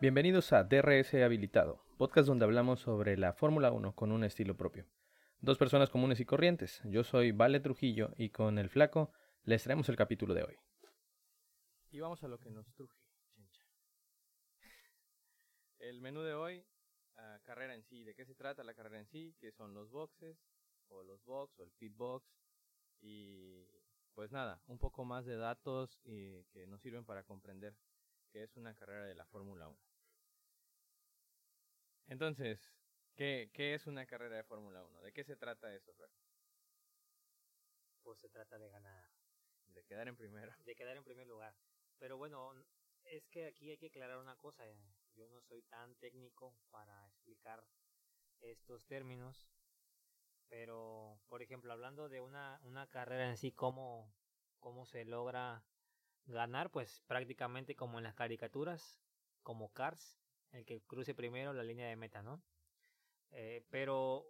Bienvenidos a DRS Habilitado, podcast donde hablamos sobre la Fórmula 1 con un estilo propio. Dos personas comunes y corrientes. Yo soy Vale Trujillo y con el flaco les traemos el capítulo de hoy. Y vamos a lo que nos truje, chencha. El menú de hoy, carrera en sí. ¿De qué se trata la carrera en sí? ¿Qué son los boxes? O los box o el pit box. Y pues nada, un poco más de datos y que nos sirven para comprender qué es una carrera de la Fórmula 1. Entonces, ¿qué, ¿qué, es una carrera de Fórmula 1? ¿De qué se trata eso, Fer? Pues se trata de ganar. De quedar en primero. De quedar en primer lugar. Pero bueno, es que aquí hay que aclarar una cosa. eh, Yo no soy tan técnico para explicar estos términos. Pero, por ejemplo, hablando de una, una carrera en sí, cómo, cómo se logra ganar, pues prácticamente como en las caricaturas, como Cars, el que cruce primero la línea de meta, ¿no? Eh, pero,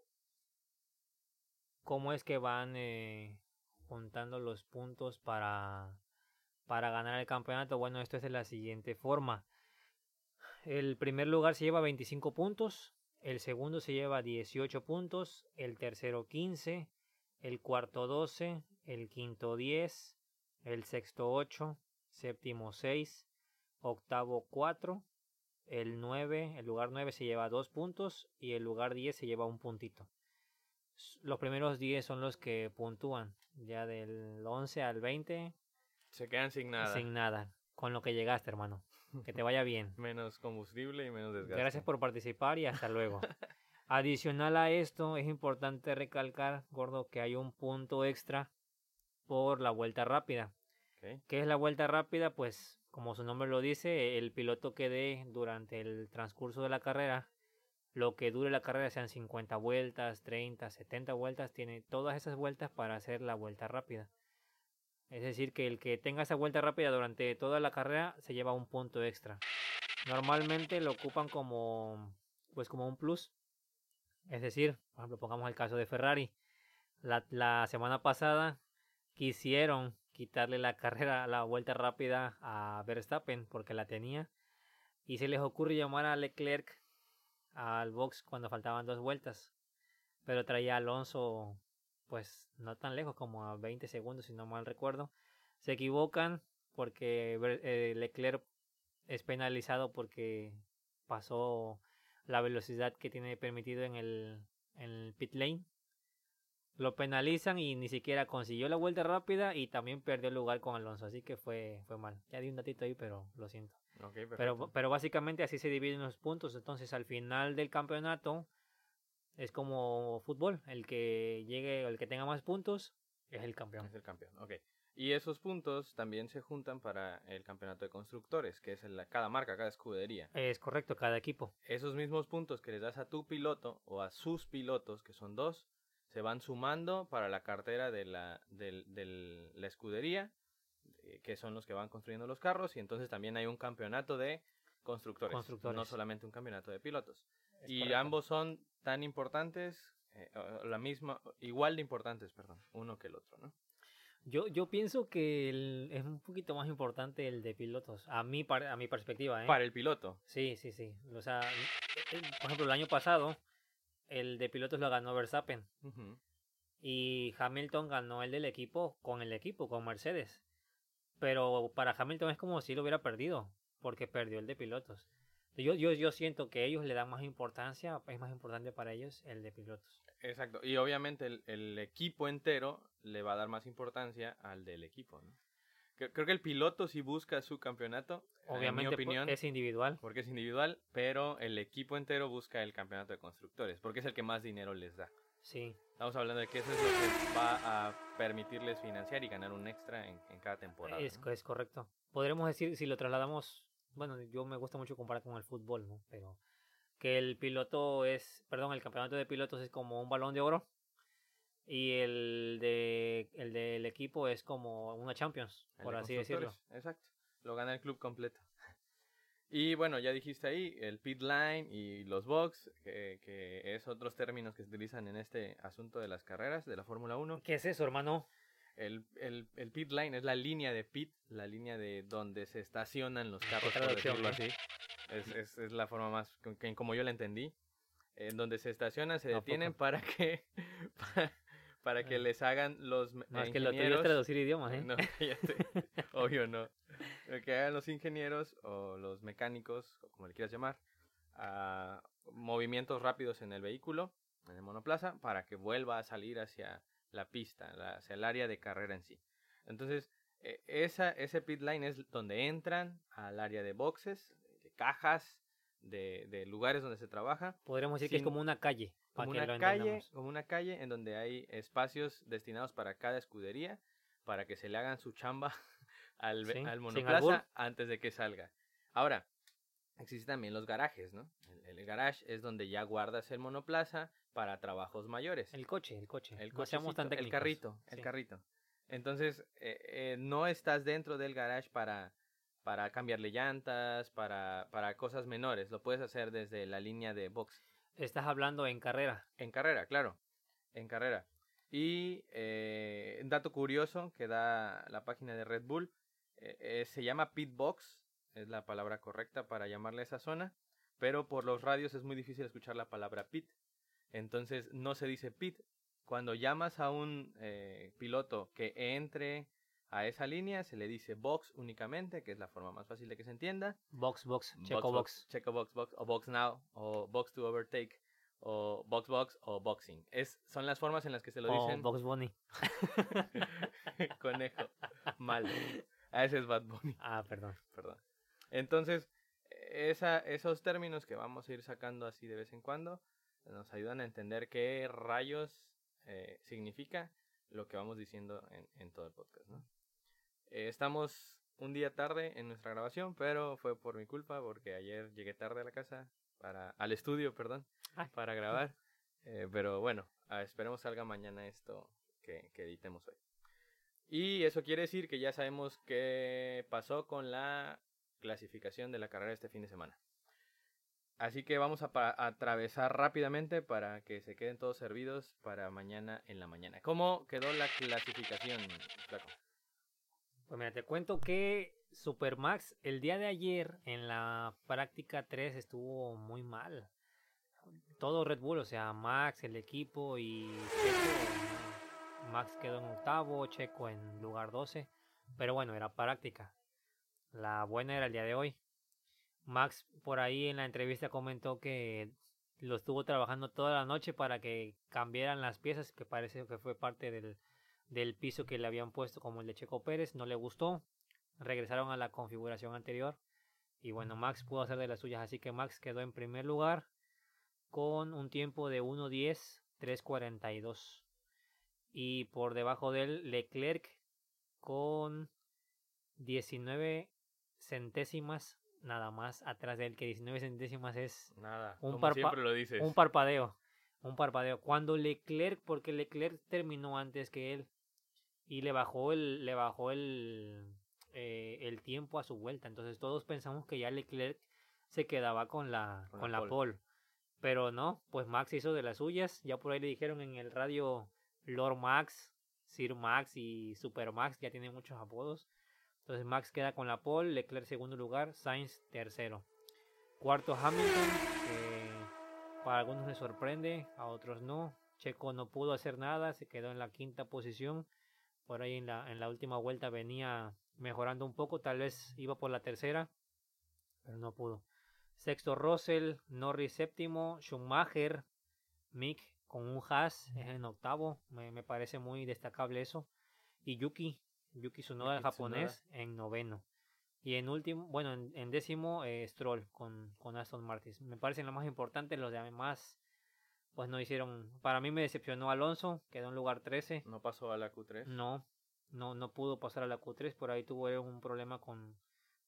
¿cómo es que van eh, juntando los puntos para, para ganar el campeonato? Bueno, esto es de la siguiente forma. El primer lugar se lleva 25 puntos, el segundo se lleva 18 puntos, el tercero 15, el cuarto 12, el quinto 10, el sexto 8, séptimo 6, octavo 4, el 9, el lugar 9 se lleva 2 puntos y el lugar 10 se lleva un puntito. Los primeros 10 son los que puntúan, ya del 11 al 20 Se quedan sin nada. sin nada, con lo que llegaste, hermano. Que te vaya bien. Menos combustible y menos desgaste. Gracias por participar y hasta luego. Adicional a esto, es importante recalcar, gordo, que hay un punto extra por la vuelta rápida. Ok. ¿Qué es la vuelta rápida? Pues, como su nombre lo dice, el piloto que dé durante el transcurso de la carrera, lo que dure la carrera, sean 50 vueltas, 30, 70 vueltas, tiene todas esas vueltas para hacer la vuelta rápida. Es decir, que el que tenga esa vuelta rápida durante toda la carrera se lleva un punto extra. Normalmente lo ocupan como pues como un plus. Es decir, por ejemplo, pongamos el caso de Ferrari. La, la semana pasada quisieron quitarle la carrera, la vuelta rápida a Verstappen porque la tenía. Y se les ocurre llamar a Leclerc al box cuando faltaban dos vueltas. Pero traía Alonso pues no tan lejos como a 20 segundos si no mal recuerdo. Se equivocan porque eh, Leclerc es penalizado porque pasó la velocidad que tiene permitido en el pit lane. Lo penalizan y ni siquiera consiguió la vuelta rápida y también perdió el lugar con Alonso, así que fue, fue mal. Ya di un datito ahí, pero lo siento. Pero, pero básicamente así se dividen los puntos. Entonces al final del campeonato es como fútbol. El que llegue, el que tenga más puntos es el campeón. Es el campeón, ok. Y esos puntos también se juntan para el campeonato de constructores, que es el, cada marca, cada escudería. Es correcto, cada equipo. Esos mismos puntos que les das a tu piloto o a sus pilotos, que son dos, se van sumando para la cartera de la, del- la escudería, eh, que son los que van construyendo los carros, y entonces también hay un campeonato de constructores, Constructores. no solamente un campeonato de pilotos. Es y correcto. ambos son tan importantes, eh, la misma, igual de importantes, perdón, uno que el otro, ¿no? Yo, yo pienso que el- es un poquito más importante el de pilotos. A mi, par- a mi perspectiva, ¿eh? Para el piloto. Sí, sí, sí. O sea, eh, por ejemplo, el año pasado, el de pilotos lo ganó Verstappen. Y Hamilton ganó el del equipo con el equipo, con Mercedes. Pero para Hamilton es como si lo hubiera perdido, porque perdió el de pilotos. Yo, yo, yo siento que ellos le dan más importancia, es más importante para ellos el de pilotos. Exacto. Y obviamente el, el equipo entero le va a dar más importancia al del equipo, ¿no? Creo, que el piloto sí busca su campeonato, Obviamente en mi pues, opinión, es individual. porque es individual, pero el equipo entero busca el campeonato de constructores, porque es el que más dinero les da. Sí, Estamos hablando de que eso es lo que va a permitirles financiar y ganar un extra en, en cada temporada. es, ¿no? es correcto. Podremos decir, si lo trasladamos, bueno, yo me gusta mucho comparar con el fútbol, ¿no? Pero que el piloto es, perdón, el campeonato de pilotos es como un balón de oro y el de el del equipo es como una Champions, El por de así decirlo. Exacto. Lo gana el club completo. Y bueno, ya dijiste ahí, el pit line y los box, que, que es otros términos que se utilizan en este asunto de las carreras de la Fórmula 1. ¿Qué es eso, hermano? El, el, el pit line es la línea de pit, la línea de donde se estacionan los carros, por decirlo así. Es, es, es la forma más, como yo la entendí. En donde se estacionan, se ¿A detienen para que para, para que Ah. les hagan los es que lo tuyo es ingenieros- traducir idiomas, ¿eh? No, cállate. Obvio no. Que hagan los ingenieros o los mecánicos, o como le quieras llamar, a movimientos rápidos en el vehículo, en el monoplaza, para que vuelva a salir hacia la pista, hacia el área de carrera en sí. Entonces, eh, esa, ese pit line es donde entran al área de boxes, de cajas, de, de lugares donde se trabaja Podríamos decir que es como una calle. Como una calle, como una calle en donde hay espacios destinados para cada escudería para que se le hagan su chamba al, Sí, monoplaza antes de que salga. Ahora, existen también los garajes, ¿no? El, el garage es donde ya guardas el monoplaza para trabajos mayores. El coche, el coche. El no tan el carrito, el Sí. carrito. Entonces, eh, eh, no estás dentro del garage para, para cambiarle llantas, para, para cosas menores. Lo puedes hacer desde la línea de box. Estás hablando en carrera. En carrera, claro. En carrera. Y eh, dato curioso que da la página de Red Bull, eh, eh, se llama pit box, es la palabra correcta para llamarle a esa zona, pero por los radios es muy difícil escuchar la palabra pit. Entonces no se dice pit. Cuando llamas a un eh, piloto que entre a esa línea, se le dice box únicamente, que es la forma más fácil de que se entienda. Box, box, checo box. Checo box, box, o box now, o box to overtake, o box box, o boxing. Es, son las formas en las que se lo dicen. Box Bunny. Conejo. Mal. A ese es Bad Bunny, Ah, perdón. perdón. Entonces, esa, esos términos que vamos a ir sacando así de vez en cuando nos ayudan a entender qué rayos eh, significa lo que vamos diciendo en, en todo el podcast, ¿no? Eh, estamos un día tarde en nuestra grabación, pero fue por mi culpa porque ayer llegué tarde a la casa, para, al estudio, perdón, Ay. para grabar. Eh, pero bueno, ah, esperemos salga mañana esto que, que editemos hoy. Y eso quiere decir que ya sabemos qué pasó con la clasificación de la carrera este fin de semana. Así que vamos a, a atravesar rápidamente para que se queden todos servidos para mañana en la mañana. ¿Cómo quedó la clasificación, Flaco? Pues mira, te cuento que Supermax el día de ayer en la práctica 3 estuvo muy mal. Todo Red Bull, o sea, Max, el equipo y. Max quedó en octavo, Checo en lugar 12. Pero bueno, era práctica. La buena era el día de hoy. Max por ahí en la entrevista comentó que lo estuvo trabajando toda la noche para que cambiaran las piezas, que parece que fue parte del, del piso que le habían puesto como el de Checo Pérez, no le gustó, regresaron a la configuración anterior y bueno, Max pudo hacer de las suyas, así que Max quedó en primer lugar con un tiempo de 1.10, 3.42 y por debajo de él Leclerc con 19 centésimas nada más atrás de él, que 19 centésimas es Nada, Un como siempre lo dices. un parpadeo. Un parpadeo. Cuando Leclerc, porque Leclerc terminó antes que él. Y le bajó el, le bajó el, eh, el tiempo a su vuelta. Entonces todos pensamos que ya Leclerc se quedaba con la, Con con la la, pole. pole. Pero no, pues Max hizo de las suyas. Ya por ahí le dijeron en el radio Lord Max, Sir Max y Super Max. Ya tiene muchos apodos. Entonces Max queda con la pole, Leclerc segundo lugar, Sainz tercero. Cuarto Hamilton, que para algunos les sorprende, a otros no. Checo no pudo hacer nada, se quedó en la quinta posición. Por ahí en la, en la última vuelta venía mejorando un poco, tal vez iba por la tercera, pero no pudo. Sexto Russell, Norris séptimo, Schumacher, Mick con un Haas es en octavo, me, me parece muy destacable eso. Y Yuki, Yuki Tsunoda, el japonés, en noveno. Y en último, bueno, en, en décimo, eh, Stroll con, con Aston Martin. Me parecen lo más importante, los demás, pues no hicieron. Para mí me decepcionó Alonso, quedó en lugar 13. No pasó a la Q3. No, no, no pudo pasar a la Q3, por ahí tuvo un problema con,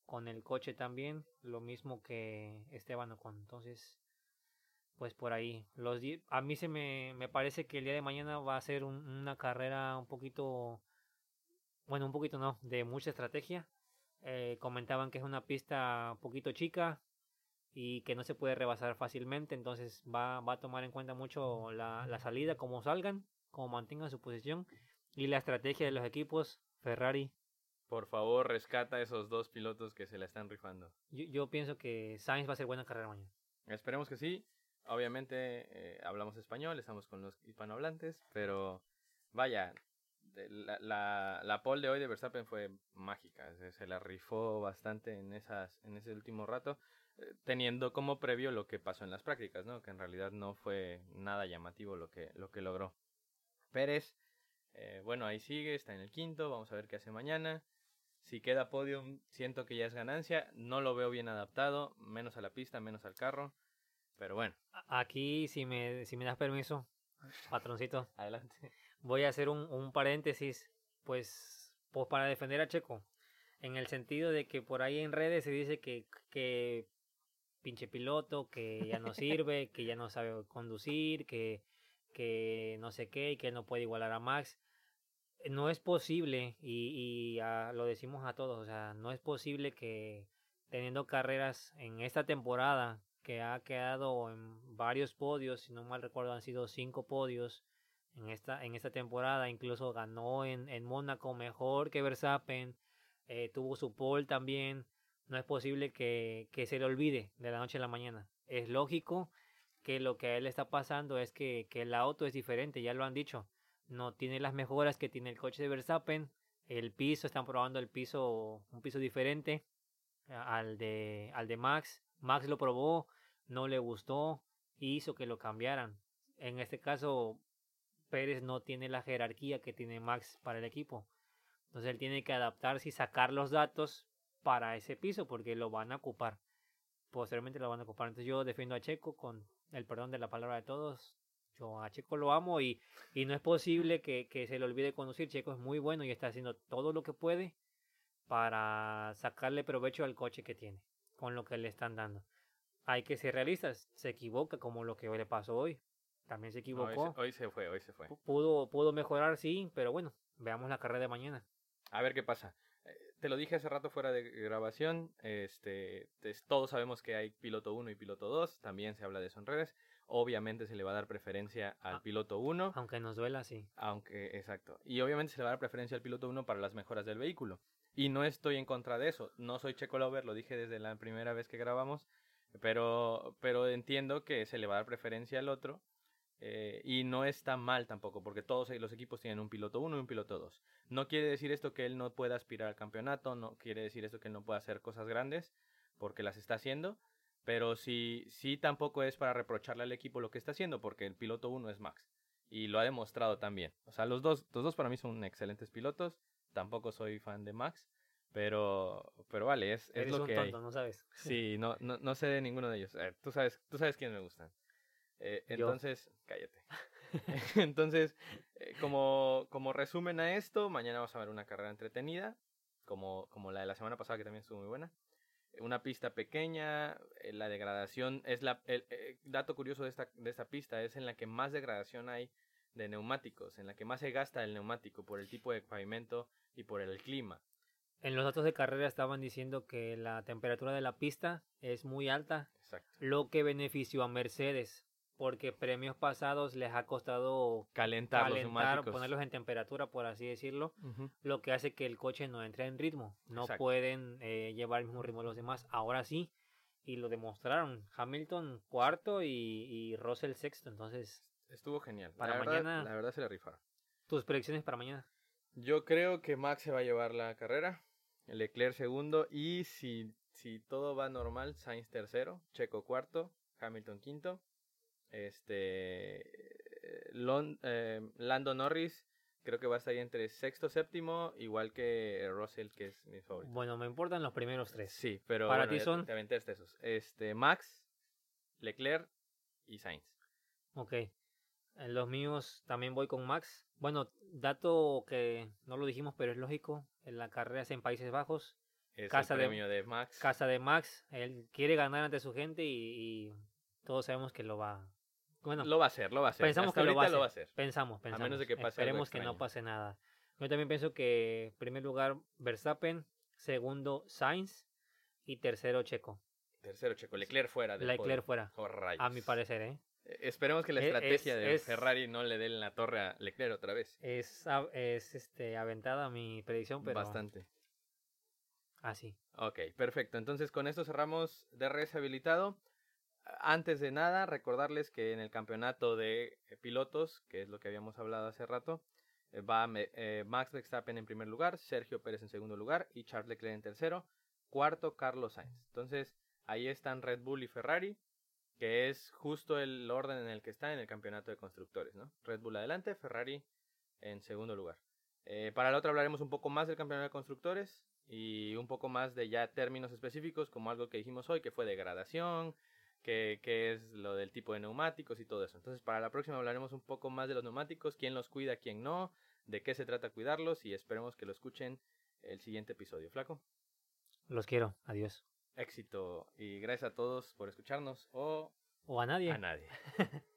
con el coche también, lo mismo que Esteban Ocon. Entonces, pues por ahí. Los a mí se me, me parece que el día de mañana va a ser un- una carrera un poquito, bueno, un poquito no, de mucha estrategia. Eh, comentaban que es una pista un poquito chica y que no se puede rebasar fácilmente, entonces va, va a tomar en cuenta mucho la, la salida, cómo salgan, cómo mantengan su posición y la estrategia de los equipos Ferrari, por favor, rescata a esos dos pilotos que se la están rifando. Yo, yo pienso que Sainz va a ser buena carrera mañana. Esperemos que sí. Obviamente eh, hablamos español, estamos con los hispanohablantes, pero vaya, la, la, la pole de hoy de Verstappen fue mágica. Se, se la rifó bastante en, esas, en ese último rato, teniendo como previo lo que pasó en las prácticas, ¿no? que en realidad no fue nada llamativo lo que, lo que logró. Pérez, eh, bueno, ahí sigue, está en el quinto, vamos a ver qué hace mañana. Si queda podium, siento que ya es ganancia. No lo veo bien adaptado, menos a la pista, menos al carro. Pero bueno, Aquí, si me, si me das permiso, patroncito, adelante. voy a hacer un, un paréntesis, pues, pues para defender a Checo. En el sentido de que por ahí en redes se dice que, que pinche piloto, que ya no sirve, que ya no sabe conducir, que, que no sé qué, y que no puede igualar a Max. No es posible, y, y lo decimos a todos, o sea, no es posible que teniendo carreras en esta temporada, que ha quedado en varios podios, si no mal recuerdo han sido cinco podios en esta, en esta temporada, incluso ganó en, en Mónaco mejor que Verstappen, eh, tuvo su pole también, no es posible que, que se le olvide de la noche a la mañana. Es lógico que lo que a él está pasando es que, que el auto es diferente, ya lo han dicho, no tiene las mejoras que tiene el coche de Verstappen, el piso, están probando el piso, un piso diferente al de, al de Max, Max lo probó, no le gustó, hizo que lo cambiaran. En este caso, Pérez no tiene la jerarquía que tiene Max para el equipo. Entonces él tiene que adaptarse y sacar los datos para ese piso porque lo van a ocupar. Posteriormente lo van a ocupar. Entonces yo defiendo a Checo con el perdón de la palabra de todos. Yo a Checo lo amo y, y no es posible que, que se le olvide conducir. Checo es muy bueno y está haciendo todo lo que puede para sacarle provecho al coche que tiene con lo que le están dando. Hay que ser realistas. Se equivoca como lo que le pasó hoy. También se hoy, equivocó. se, hoy se fue, hoy se fue. Pu- Pudo, pudo mejorar, sí, pero bueno, veamos la carrera de mañana. A ver qué pasa. Te lo dije hace rato fuera de grabación. Este, es- todos sabemos que hay piloto 1 y piloto 2. También se habla de eso en redes. Obviamente se le va a dar preferencia al Ah. piloto 1. Aunque nos duela, sí. Aunque, exacto. Y obviamente se le va a dar preferencia al piloto 1 para las mejoras del vehículo. Y no estoy en contra de eso. No soy Checo Lover, lo dije desde la primera vez que grabamos. Pero, pero entiendo que se le va a dar preferencia al otro. Eh, y no está mal tampoco, porque todos los equipos tienen un piloto 1 y un piloto 2. No quiere decir esto que él no pueda aspirar al campeonato, no quiere decir esto que él no pueda hacer cosas grandes, porque las está haciendo. Pero sí, sí tampoco es para reprocharle al equipo lo que está haciendo, porque el piloto 1 es Max y lo ha demostrado también. O sea, los dos, los dos para mí son excelentes pilotos. Tampoco soy fan de Max, pero, pero vale, es, es Eres lo un que tonto, hay. ¿no sabes? Sí, no, no, no sé de ninguno de ellos. Eh, tú sabes, tú sabes quiénes me gustan. Eh, Yo. entonces, cállate. entonces, eh, como, como resumen a esto, mañana vamos a ver una carrera entretenida, como, como la de la semana pasada que también estuvo muy buena. Una pista pequeña, eh, la degradación es la el, eh, dato curioso de esta, de esta pista es en la que más degradación hay de neumáticos, en la que más se gasta el neumático por el tipo de pavimento y por el clima. En los datos de carrera estaban diciendo que la temperatura de la pista es muy alta, Exacto. lo que benefició a Mercedes, porque premios pasados les ha costado Calentar, los calentar, neumáticos. ponerlos en temperatura, por así decirlo, Ujú. lo que hace que el coche no entre en ritmo. No Exacto. pueden eh, llevar el mismo ritmo de los demás. Ahora sí, y lo demostraron. Hamilton cuarto y, y Russell sexto. Entonces, Estuvo genial. Para la verdad, mañana- la verdad se la rifaron. tus predicciones para mañana. Yo creo que Max se va a llevar la carrera, Leclerc segundo y si, si todo va normal, Sainz tercero, Checo cuarto, Hamilton quinto, este eh, Lon- eh, Lando Norris creo que va a estar ahí entre sexto, séptimo, igual que Russell que es mi favorito. Bueno, me importan los primeros tres. Sí, pero Para bueno, ti ya son- te, aventaste esos. Este Max, Leclerc y Sainz. Ok. En los míos también voy con Max. Bueno, dato que no lo dijimos, pero es lógico. En la carrera es en Países Bajos. Es Casa el de- premio de, Max. Casa de Max. Él quiere ganar ante su gente y, y todos sabemos que lo va. Bueno, Lo va a hacer, lo va a hacer. pensamos Hasta que lo va a hacer. lo va a hacer. Pensamos, pensamos. menos de que pase algo Esperemos que no pase nada. Yo también pienso que en primer lugar Verstappen, segundo Sainz y tercero Checo. Tercero, Checo. Leclerc fuera. Del Leclerc podio. fuera. Oh. A mi parecer, ¿eh? Eh, Esperemos que la Es- estrategia es- de es- Ferrari no le dé en la torre a Leclerc otra vez. Es, a- es este, aventada mi predicción, pero Bastante. Así. Ok, perfecto. Entonces con esto cerramos DRS habilitado. Antes de nada, recordarles que en el campeonato de eh, pilotos, que es lo que habíamos hablado hace rato, eh, va eh, Max Verstappen en primer lugar, Sergio Pérez en segundo lugar y Charles Leclerc en tercero. Cuarto, Carlos Sainz. Entonces ahí están Red Bull y Ferrari, que es justo el orden en el que está en el campeonato de constructores. ¿no? Red Bull adelante, Ferrari en segundo lugar. para el otro hablaremos un poco más del campeonato de constructores y un poco más de ya términos específicos, como algo que dijimos hoy, que fue degradación, qué, es lo del tipo de neumáticos y todo eso. Entonces, para la próxima hablaremos un poco más de los neumáticos, quién los cuida, quién no, de qué se trata cuidarlos y esperemos que lo escuchen el siguiente episodio. Flaco. Los quiero. Adiós. Éxito y gracias a todos por escucharnos o... O a nadie. A nadie.